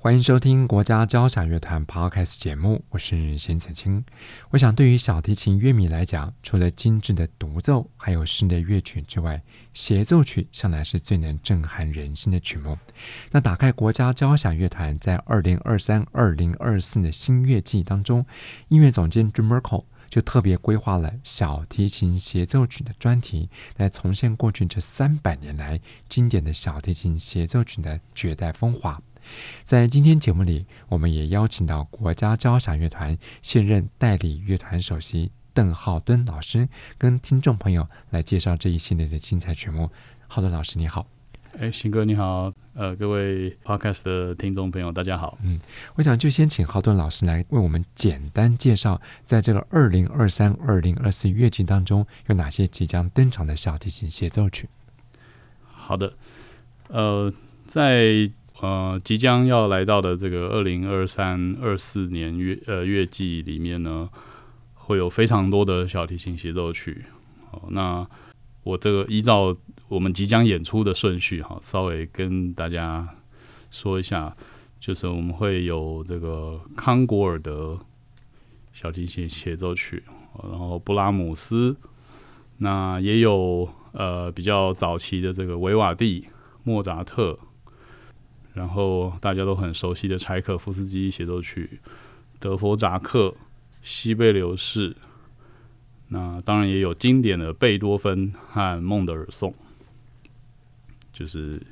欢迎收听国家交响乐团 Podcast 节目，我是邢子清。我想，对于小提琴乐迷来讲，除了精致的独奏，还有室内乐曲之外，协奏曲向来是最能震撼人心的曲目。那打开国家交响乐团在二零二三、二零二四的新乐季当中，音乐总监 Jim Merkle 就特别规划了小提琴协奏曲的专题，来重现过去这三百年来经典的小提琴协奏曲的绝代风华。在今天节目里，我们也邀请到国家交响乐团现任代理乐团首席邓浩敦老师，跟听众朋友来介绍这一系列的精彩曲目。浩敦老师，你好。哎，新哥你好。呃，各位 Podcast 的听众朋友，大家好。嗯，我想就先请浩敦老师来为我们简单介绍，在这个二零二三、二零二四乐季当中有哪些即将登场的小提琴协奏曲。好的。呃，在呃，即将要来到的这个二零二三、二四年月呃月季里面呢，会有非常多的小提琴协奏曲。好，那我这个依照我们即将演出的顺序哈，稍微跟大家说一下，就是我们会有这个康果尔德小提琴协奏曲，然后布拉姆斯，那也有呃比较早期的这个维瓦蒂、莫扎特。然后大家都很熟悉的柴可夫斯基协奏曲，德弗扎克、西贝流士，那当然也有经典的贝多芬和孟德尔颂，就是。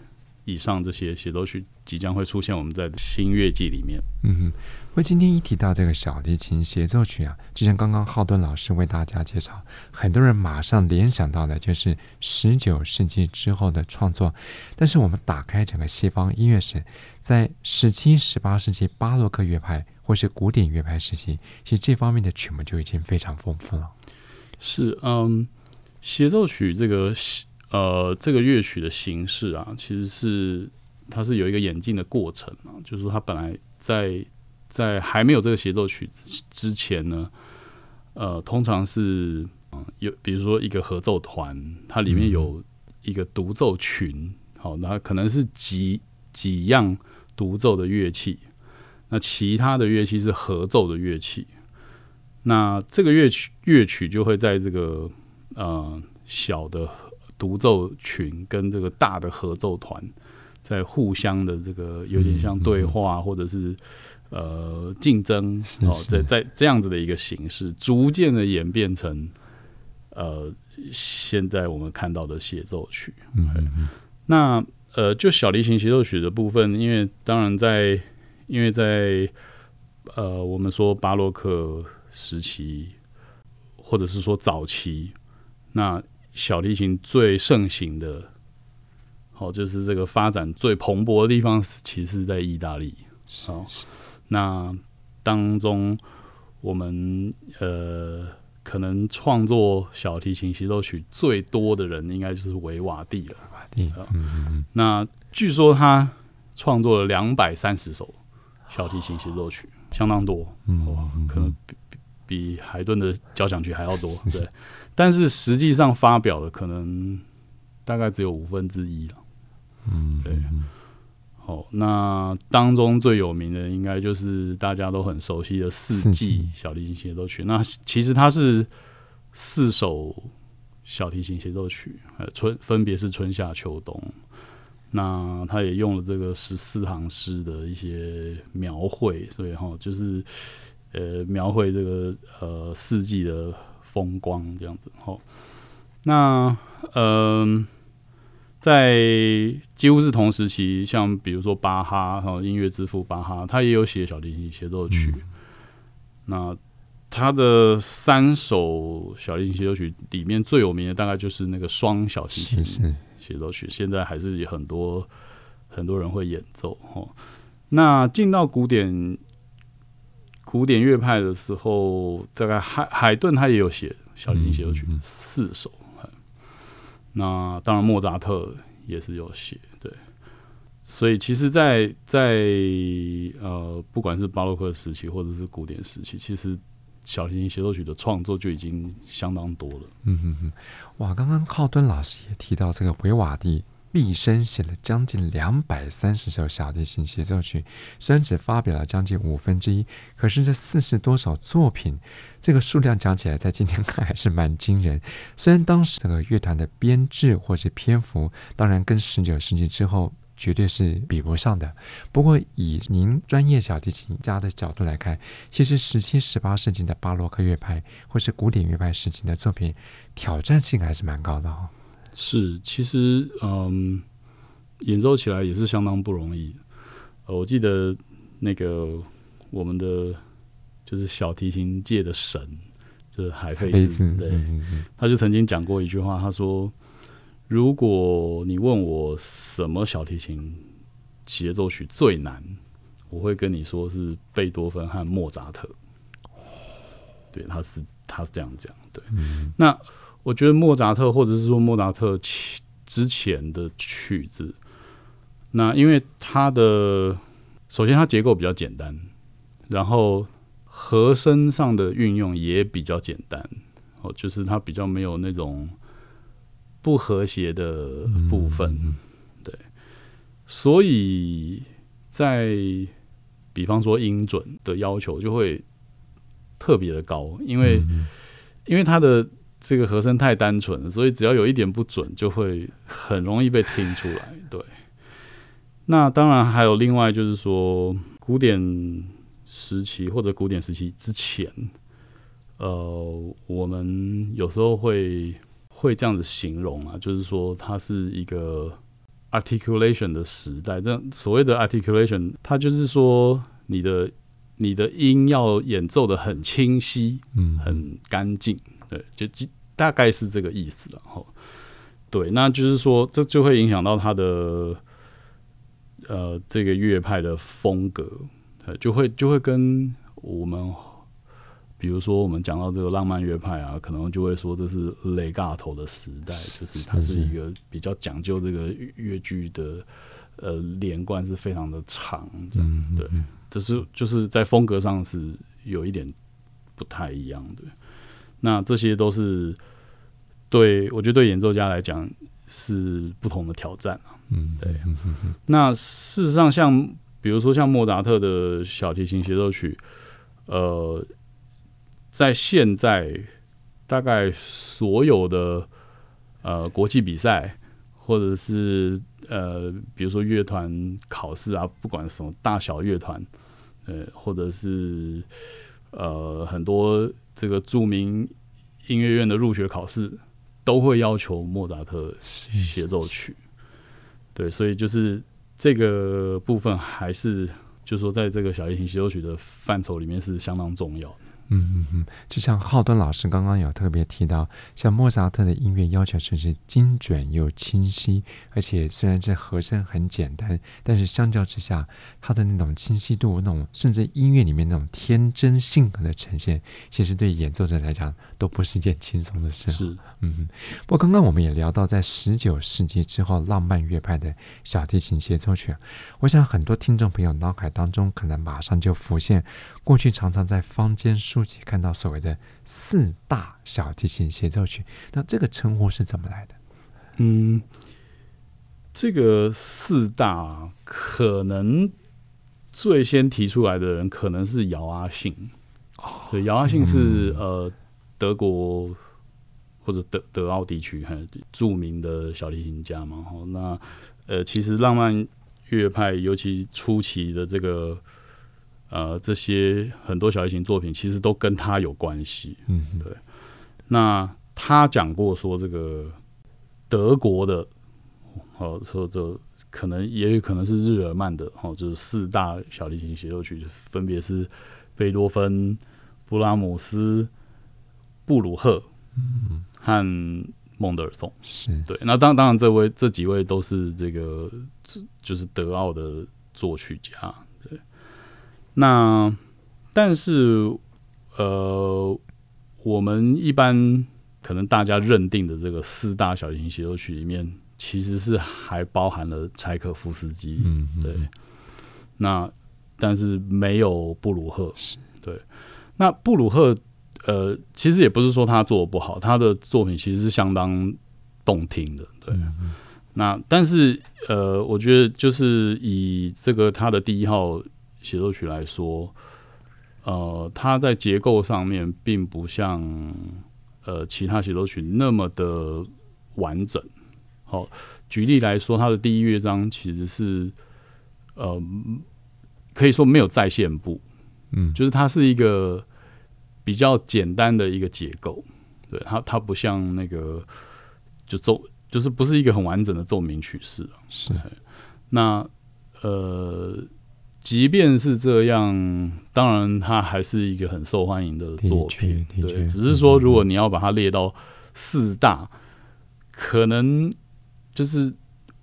以上这些协奏曲即将会出现我们在新乐季里面。嗯哼，我今天一提到这个小提琴协奏曲啊，就像刚刚浩敦老师为大家介绍，很多人马上联想到的就是十九世纪之后的创作。但是我们打开整个西方音乐史，在十七、十八世纪巴洛克乐派或是古典乐派时期，其实这方面的曲目就已经非常丰富了。是，嗯，协奏曲这个。呃，这个乐曲的形式啊，其实是它是有一个演进的过程啊，就是说它本来在在还没有这个协奏曲之前呢，呃，通常是有比如说一个合奏团，它里面有一个独奏群，好，那可能是几几样独奏的乐器，那其他的乐器是合奏的乐器，那这个乐曲乐曲就会在这个呃小的。独奏群跟这个大的合奏团在互相的这个有点像对话，或者是呃竞争哦，在在这样子的一个形式，逐渐的演变成呃现在我们看到的协奏曲。嗯，那呃就小提琴协奏曲的部分，因为当然在因为在呃我们说巴洛克时期，或者是说早期，那。小提琴最盛行的，好，就是这个发展最蓬勃的地方，其实是在意大利。好，那当中我们呃，可能创作小提琴协奏曲最多的人，应该就是维瓦蒂了。嗯嗯。那据说他创作了两百三十首小提琴协奏曲，相当多。嗯，可能比海顿的交响曲还要多。对。但是实际上发表的可能大概只有五分之一了。嗯，对。好，那当中最有名的应该就是大家都很熟悉的四季小提琴协奏曲。那其实它是四首小提琴协奏曲，呃，春分别是春夏秋冬。那他也用了这个十四行诗的一些描绘，所以哈，就是呃，描绘这个呃四季的。风光这样子，好，那嗯、呃，在几乎是同时期，像比如说巴哈，哈，音乐之父巴哈，他也有写小提琴协奏曲。嗯、那他的三首小提琴协奏曲里面最有名的，大概就是那个双小提琴协奏曲，现在还是有很多很多人会演奏。哦，那进到古典。古典乐派的时候，大概海海顿他也有写小提琴协奏曲四首。那当然，莫扎特也是有写，对。所以，其实在，在在呃，不管是巴洛克时期或者是古典时期，其实小提琴协奏曲的创作就已经相当多了。嗯哼哼，哇！刚刚浩敦老师也提到这个维瓦蒂。毕生写了将近两百三十首小提琴协奏曲，虽然只发表了将近五分之一，可是这四十多首作品，这个数量讲起来，在今天看还是蛮惊人。虽然当时这个乐团的编制或是篇幅，当然跟十九世纪之后绝对是比不上的。不过以您专业小提琴家的角度来看，其实十七、十八世纪的巴洛克乐派或是古典乐派时期的作品，挑战性还是蛮高的哦。是，其实嗯，演奏起来也是相当不容易。呃，我记得那个我们的就是小提琴界的神，就是海菲兹，对，他就曾经讲过一句话，他说：“如果你问我什么小提琴协奏曲最难，我会跟你说是贝多芬和莫扎特。”对，他是他是这样讲，对，嗯、那。我觉得莫扎特，或者是说莫扎特之前的曲子，那因为它的首先它结构比较简单，然后和声上的运用也比较简单，哦，就是它比较没有那种不和谐的部分，对，所以在比方说音准的要求就会特别的高，因为因为它的。这个和声太单纯了，所以只要有一点不准，就会很容易被听出来。对，那当然还有另外就是说，古典时期或者古典时期之前，呃，我们有时候会会这样子形容啊，就是说它是一个 articulation 的时代。这所谓的 articulation，它就是说你的你的音要演奏的很清晰，嗯，很干净。对，就大概是这个意思了。哈，对，那就是说，这就会影响到他的呃这个乐派的风格，呃，就会就会跟我们，比如说我们讲到这个浪漫乐派啊，可能就会说这是雷嘎头的时代，就是它是一个比较讲究这个乐剧的呃连贯是非常的长，嗯，对，这是就是在风格上是有一点不太一样的。那这些都是对我觉得对演奏家来讲是不同的挑战啊。嗯，对。那事实上，像比如说像莫扎特的小提琴协奏曲，呃，在现在大概所有的呃国际比赛，或者是呃比如说乐团考试啊，不管什么大小乐团，呃，或者是呃很多。这个著名音乐院的入学考试都会要求莫扎特协奏曲，对，所以就是这个部分还是，就是说，在这个小提琴协奏曲的范畴里面是相当重要的。嗯嗯嗯，就像浩敦老师刚刚有特别提到，像莫扎特的音乐要求就是精准又清晰，而且虽然这和声很简单，但是相较之下，他的那种清晰度、那种甚至音乐里面那种天真性格的呈现，其实对演奏者来讲都不是一件轻松的事。是，嗯，不过刚刚我们也聊到，在十九世纪之后，浪漫乐派的小提琴协奏曲，我想很多听众朋友脑海当中可能马上就浮现，过去常常在坊间书籍看到所谓的四大小提琴协奏曲，那这个称呼是怎么来的？嗯，这个四大可能最先提出来的人可能是姚阿信。哦，对，姚阿信是、嗯、呃德国或者德德奥地区很著名的小提琴家嘛。好，那呃，其实浪漫乐派尤其初期的这个。呃，这些很多小提琴作品其实都跟他有关系。嗯，对。那他讲过说，这个德国的，哦，说这可能也有可能是日耳曼的，哦，就是四大小提琴协奏曲，分别是贝多芬、布拉姆斯、布鲁赫，嗯，和孟德尔颂。是对。那当当然，这位这几位都是这个，就是德奥的作曲家。那但是呃，我们一般可能大家认定的这个四大小型协奏曲里面，其实是还包含了柴可夫斯基，嗯，对。那但是没有布鲁赫，对。那布鲁赫，呃，其实也不是说他做的不好，他的作品其实是相当动听的，对。嗯、那但是，呃，我觉得就是以这个他的第一号协奏曲来说，呃，它在结构上面并不像呃其他协奏曲那么的完整。好，举例来说，它的第一乐章其实是，呃，可以说没有再现部。嗯，就是它是一个比较简单的一个结构，对它，它不像那个就奏，就是不是一个很完整的奏鸣曲式。是，那呃，即便是这样，当然它还是一个很受欢迎的作品。对，只是说如果你要把它列到四大，嗯、可能就是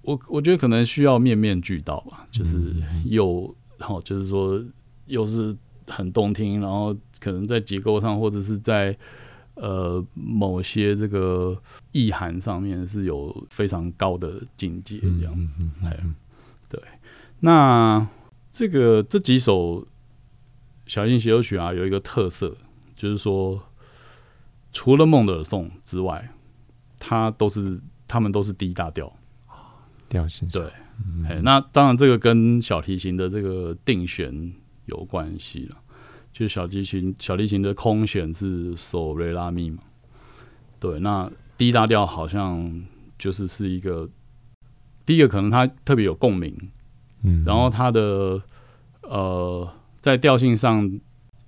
我我觉得可能需要面面俱到吧，就是又好，就是说又是。很动听，然后可能在结构上，或者是在呃某些这个意涵上面是有非常高的境界，这样。嗯嗯嗯、对。那这个这几首小提琴协奏曲啊，有一个特色，就是说，除了孟德尔颂之外，它都是他们都是 D 大调调性。对。哎嗯、那当然，这个跟小提琴的这个定弦。有关系了，就小提琴，小提琴的空弦是索瑞拉咪嘛，对，那 D 大调好像就是是一个第一个可能它特别有共鸣，嗯，然后它的呃在调性上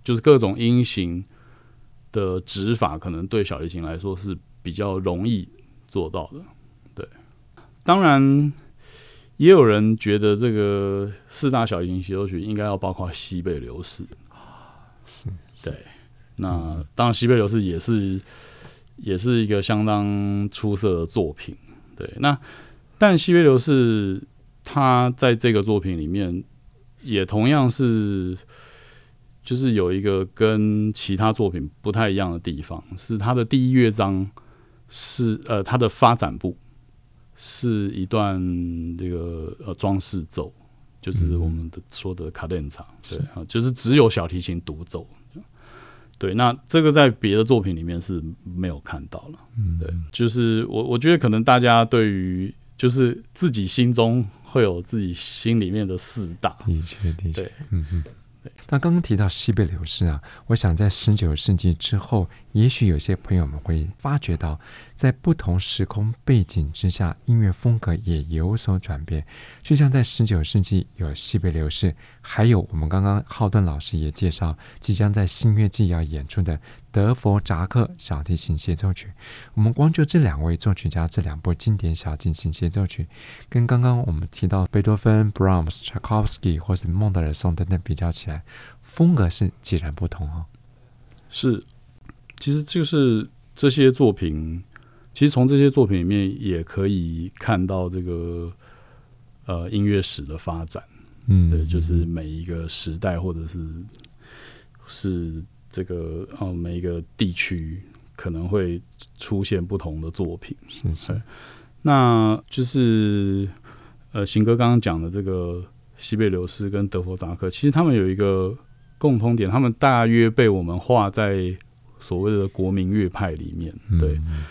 就是各种音型的指法，可能对小提琴来说是比较容易做到的，对，当然。也有人觉得这个四大小提琴协奏曲应该要包括西贝流士，是，对。那当然，西贝流士也是也是一个相当出色的作品，对。那但西贝流士他在这个作品里面也同样是，就是有一个跟其他作品不太一样的地方，是他的第一乐章是呃他的发展部。是一段这个呃装饰奏，就是我们的说的卡顿场，对啊，就是只有小提琴独奏。对，那这个在别的作品里面是没有看到了。嗯，对，就是我我觉得可能大家对于就是自己心中会有自己心里面的四大，的确的确，嗯嗯。那刚刚提到西贝流士啊，我想在十九世纪之后，也许有些朋友们会发觉到，在不同时空背景之下，音乐风格也有所转变。就像在十九世纪有西北流士，还有我们刚刚浩顿老师也介绍，即将在新乐季要演出的德弗扎克小提琴协奏曲。我们光就这两位作曲家这两部经典小提琴协奏曲，跟刚刚我们提到贝多芬、Brahms、Tchaikovsky 或是孟德尔松等等比较起来，风格是截然不同哦。是。其实就是这些作品，其实从这些作品里面也可以看到这个呃音乐史的发展，嗯，对，就是每一个时代或者是是这个呃每一个地区可能会出现不同的作品，是是。那就是呃行哥刚刚讲的这个西贝流斯跟德弗扎克，其实他们有一个共通点，他们大约被我们画在。所谓的国民乐派里面，对，嗯、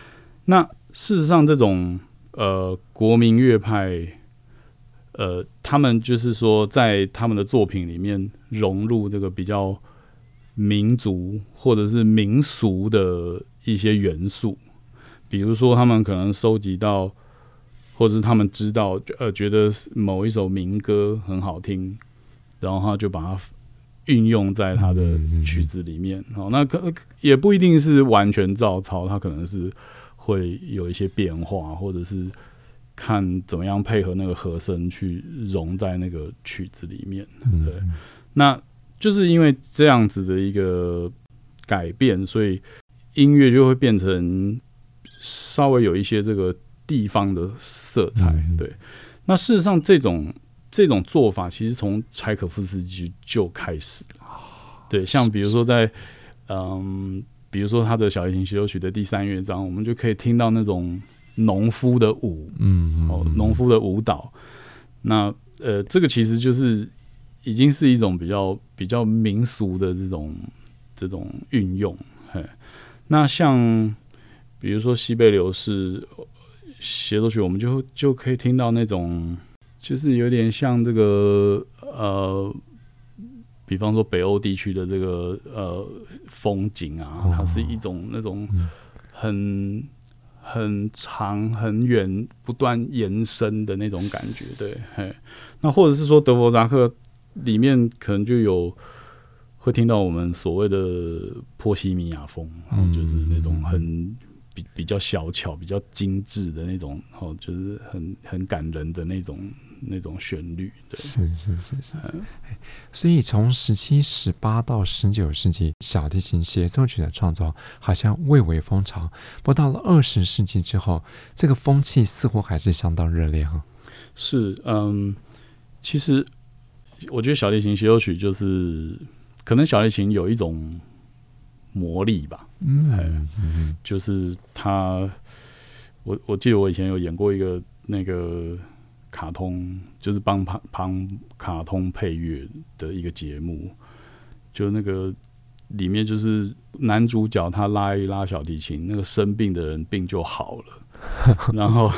那事实上，这种呃国民乐派，呃，他们就是说，在他们的作品里面融入这个比较民族或者是民俗的一些元素，比如说，他们可能收集到，或者是他们知道，呃，觉得某一首民歌很好听，然后他就把它。运用在他的曲子里面，好，那可也不一定是完全照抄，他可能是会有一些变化，或者是看怎么样配合那个和声去融在那个曲子里面。对，那就是因为这样子的一个改变，所以音乐就会变成稍微有一些这个地方的色彩。对，那事实上这种。这种做法其实从柴可夫斯基就开始了，对，像比如说在嗯，比如说他的小提琴协奏曲的第三乐章，我们就可以听到那种农夫的舞，嗯，哦，农夫的舞蹈。那呃，这个其实就是已经是一种比较比较民俗的这种这种运用。嘿，那像比如说西贝流士协奏曲，我们就就可以听到那种，就是有点像这个呃。比方说北欧地区的这个呃风景啊，它是一种那种很很长很远不断延伸的那种感觉，对，嘿，那或者是说德弗扎克里面可能就有会听到我们所谓的波西米亚风，然后就是那种很比比较小巧、比较精致的那种，哦，就是很很感人的那种。那种旋律，对，是是是是，所以从十七、十八到十九世纪，小提琴协奏曲的创作好像蔚为风潮。不到了二十世纪之后，这个风气似乎还是相当热烈哈。是，嗯，其实我觉得小提琴协奏曲就是，可能小提琴有一种魔力吧。嗯嗯，嗯，就是它，我我记得我以前有演过一个那个。卡通就是帮旁旁卡通配乐的一个节目，就那个里面就是男主角他拉一拉小提琴，那个生病的人病就好了，然后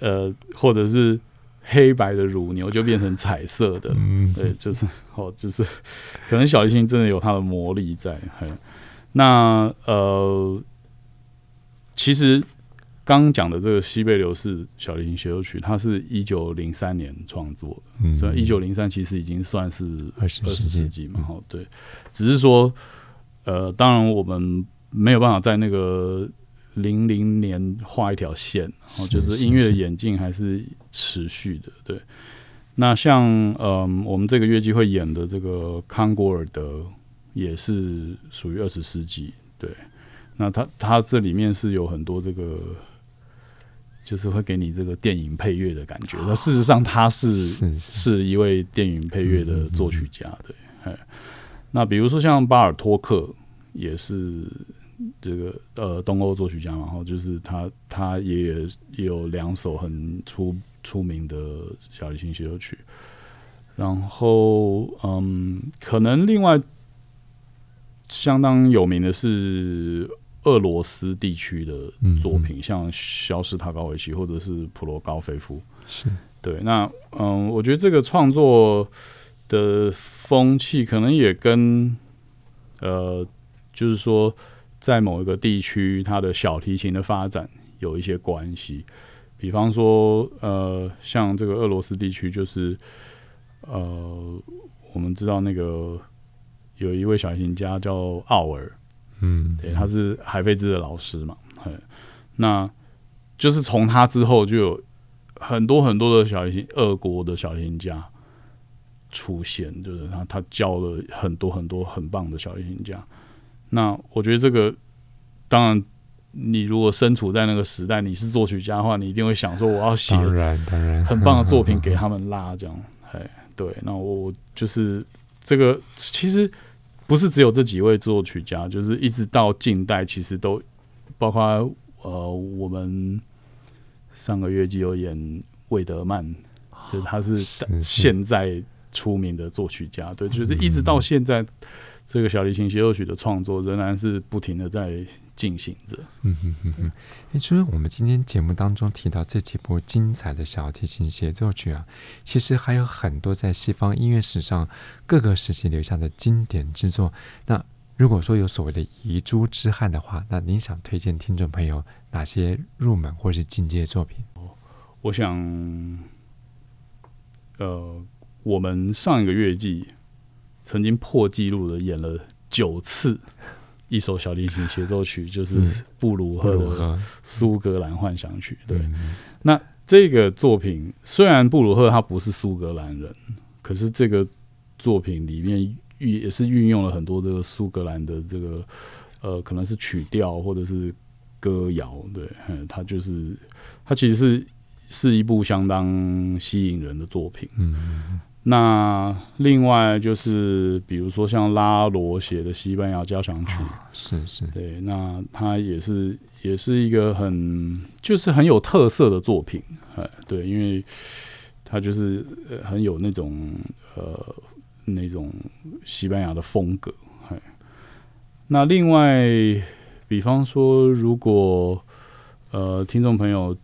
呃，或者是黑白的乳牛就变成彩色的，对，就是哦，就是可能小提琴真的有它的魔力在。那呃，其实。刚讲的这个西贝流士小提琴协奏曲，它是一九零三年创作的，嗯，所以一九零三其实已经算是二十世纪嘛，哈，对，只是说，呃，当然我们没有办法在那个零零年画一条线，哦，就是音乐的演进还是持续的，对。那像，嗯、呃，我们这个月季会演的这个康果尔德，也是属于二十世纪，对。那它它这里面是有很多这个。就是会给你这个电影配乐的感觉。那事实上，他是是，一位电影配乐的作曲家。对，那比如说像巴尔托克，也是这个呃东欧作曲家嘛。然后就是他，他也也有两首很出出名的小提琴协奏曲。然后，嗯，可能另外相当有名的是。俄罗斯地区的作品，嗯、像肖斯塔高维奇或者是普罗高菲夫，是对。那嗯，我觉得这个创作的风气可能也跟呃，就是说在某一个地区，它的小提琴的发展有一些关系。比方说，呃，像这个俄罗斯地区，就是呃，我们知道那个有一位小提琴家叫奥尔。嗯，对，他是海飞兹的老师嘛，那就是从他之后就有很多很多的小提琴，俄国的小提琴家出现，就是他他教了很多很多很棒的小提琴家。那我觉得这个，当然你如果身处在那个时代，你是作曲家的话，你一定会想说，我要写很棒的作品 给他们拉这样。哎，对，那我就是这个其实。不是只有这几位作曲家，就是一直到近代，其实都包括呃，我们上个月就有演魏德曼，就是他是。现在出名的作曲家，对，就是一直到现在。这个小提琴协奏曲的创作仍然是不停的在进行着。嗯哼哼哼。诶，除了我们今天节目当中提到这几部精彩的小提琴协奏曲啊，其实还有很多在西方音乐史上各个时期留下的经典之作。那如果说有所谓的遗珠之憾的话，那您想推荐听众朋友哪些入门或是进阶作品？我想，呃，我们上一个月季。曾经破纪录的演了九次一首小提琴协奏曲，就是布鲁赫的苏格兰幻想曲。对，那这个作品虽然布鲁赫他不是苏格兰人，可是这个作品里面运也是运用了很多这个苏格兰的这个呃，可能是曲调或者是歌谣。对，他就是他其实是是一部相当吸引人的作品。嗯。那另外就是比如说像拉罗写的西班牙交响曲，哦、是是，对，那它也是也是一个很就是很有特色的作品，哎，对，因为它就是很有那种呃那种西班牙的风格，哎，那另外比方说如果呃听众朋友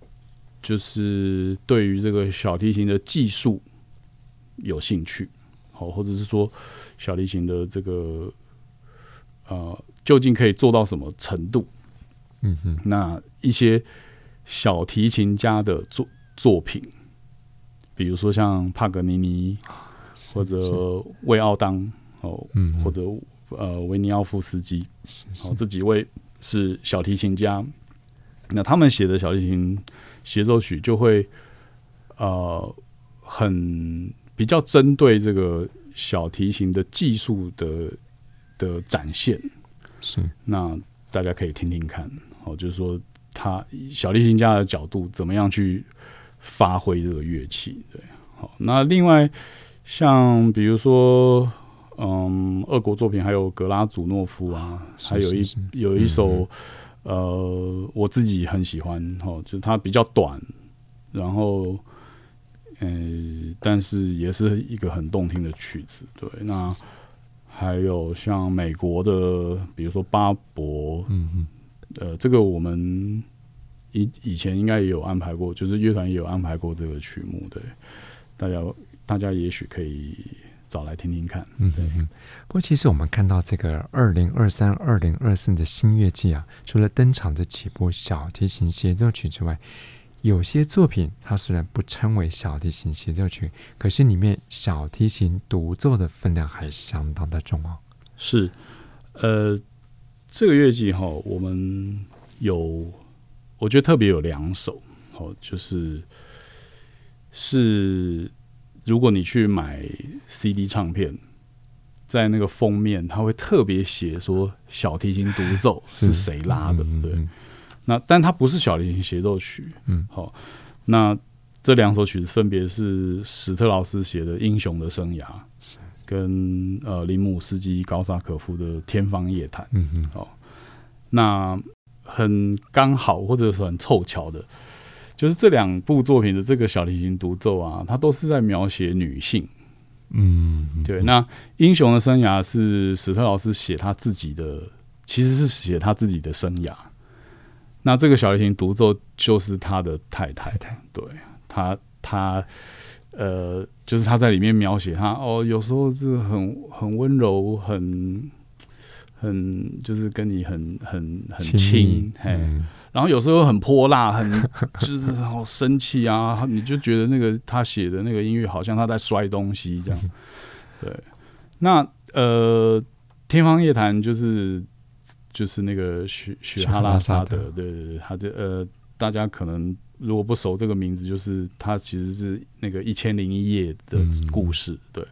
就是对于这个小提琴的技术。有兴趣，好，或者是说小提琴的这个呃，究竟可以做到什么程度？嗯哼，那一些小提琴家的作作品，比如说像帕格尼尼，或者魏奥当哦，嗯，或者呃维尼奥夫斯基，哦，这几位是小提琴家，那他们写的小提琴协奏曲就会呃很。比较针对这个小提琴的技术的的展现，是。那大家可以听听看，哦，就是说他小提琴家的角度怎么样去发挥这个乐器，对，好，那另外像比如说，嗯，俄国作品还有格拉祖诺夫啊，还有一有一首，呃，我自己很喜欢，哦，就是它比较短，然后。嗯，但是也是一个很动听的曲子。对，那还有像美国的，比如说巴伯，嗯嗯，呃，这个我们以以前应该也有安排过，就是乐团也有安排过这个曲目。对，大家大家也许可以找来听听看。嗯嗯。不过，其实我们看到这个二零二三、二零二四的新乐季啊，除了登场的几部小提琴协奏曲之外，有些作品，它虽然不称为小提琴协奏曲，可是里面小提琴独奏的分量还相当的重哦。是，呃，这个乐季哈，我们有，我觉得特别有两首，哦，就是是，如果你去买 CD 唱片，在那个封面，它会特别写说小提琴独奏是谁拉的，对。那但它不是小提琴协奏曲，嗯，好、哦，那这两首曲子分别是史特劳斯写的《英雄的生涯》，跟呃林姆斯基高萨可夫的《天方夜谭》，嗯嗯，好、哦，那很刚好或者是很凑巧的，就是这两部作品的这个小提琴独奏啊，它都是在描写女性，嗯，对，那《英雄的生涯》是史特劳斯写他自己的，其实是写他自己的生涯。那这个小提琴独奏就是他的太太，对他，他呃，就是他在里面描写他哦，有时候是很很温柔，很很就是跟你很很很亲，嘿，嗯、然后有时候很泼辣，很就是 好生气啊，你就觉得那个他写的那个音乐好像他在摔东西这样，对，那呃，天方夜谭就是。就是那个雪雪哈拉萨德，对对对，他的呃，大家可能如果不熟这个名字，就是他其实是那个一千零一夜的故事，嗯、对。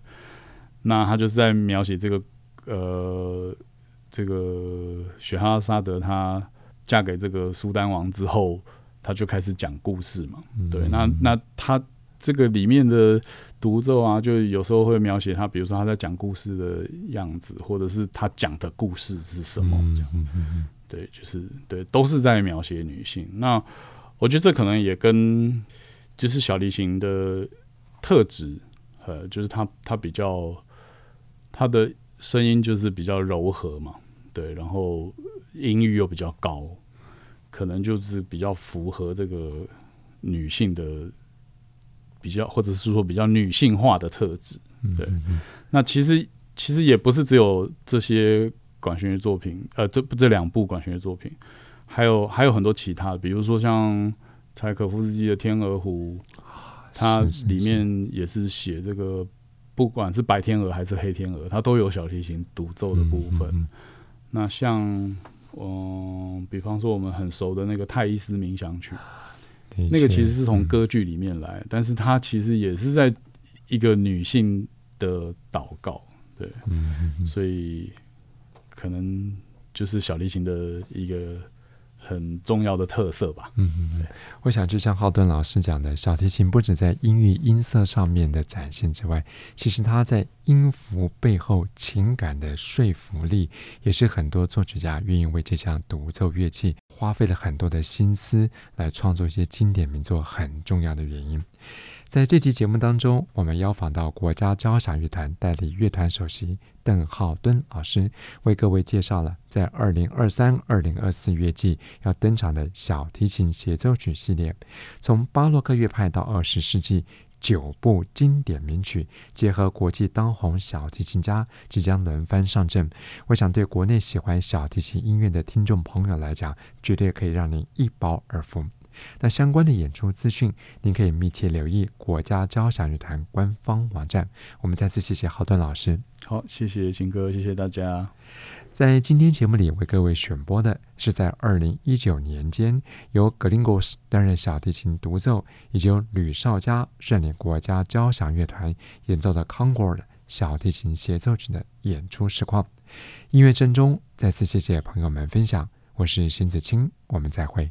那他就是在描写这个呃，这个雪哈拉萨德，她嫁给这个苏丹王之后，他就开始讲故事嘛，对。嗯、那那他这个里面的。独奏啊，就有时候会描写他，比如说他在讲故事的样子，或者是他讲的故事是什么这样。嗯嗯嗯、对，就是对，都是在描写女性。那我觉得这可能也跟就是小提琴的特质，呃，就是他他比较他的声音就是比较柔和嘛，对，然后音域又比较高，可能就是比较符合这个女性的。比较，或者是说比较女性化的特质，对。那其实其实也不是只有这些管弦乐作品，呃，这这两部管弦乐作品，还有还有很多其他的，比如说像柴可夫斯基的《天鹅湖》，它里面也是写这个，不管是白天鹅还是黑天鹅，它都有小提琴独奏的部分。那像嗯，比方说我们很熟的那个《泰伊斯冥想曲》。那个其实是从歌剧里面来，嗯、但是它其实也是在一个女性的祷告，对，所以可能就是小提琴的一个很重要的特色吧。嗯嗯，我想就像浩顿老师讲的，小提琴不止在音域音色上面的展现之外，其实它在音符背后情感的说服力，也是很多作曲家愿意为这项独奏乐器花费了很多的心思来创作一些经典名作很重要的原因。在这期节目当中，我们邀访到国家交响乐团代理乐团首席邓浩敦老师，为各位介绍了在二零二三、二零二四乐季要登场的小提琴协奏曲系列，从巴洛克乐派到二十世纪九部经典名曲，结合国际当红小提琴家即将轮番上阵，我想对国内喜欢小提琴音乐的听众朋友来讲，绝对可以让您一饱耳福。那相关的演出资讯，您可以密切留意国家交响乐团官方网站。我们再次谢谢浩顿老师。好，谢谢秦哥，谢谢大家。在今天节目里为各位选播的是在二零一九年间由格林格斯担任小提琴独奏，以及由吕绍佳率领国家交响乐团演奏的 Concord 小提琴协奏曲的演出实况。音乐正中，再次谢谢朋友们分享。我是邢子清，我们再会。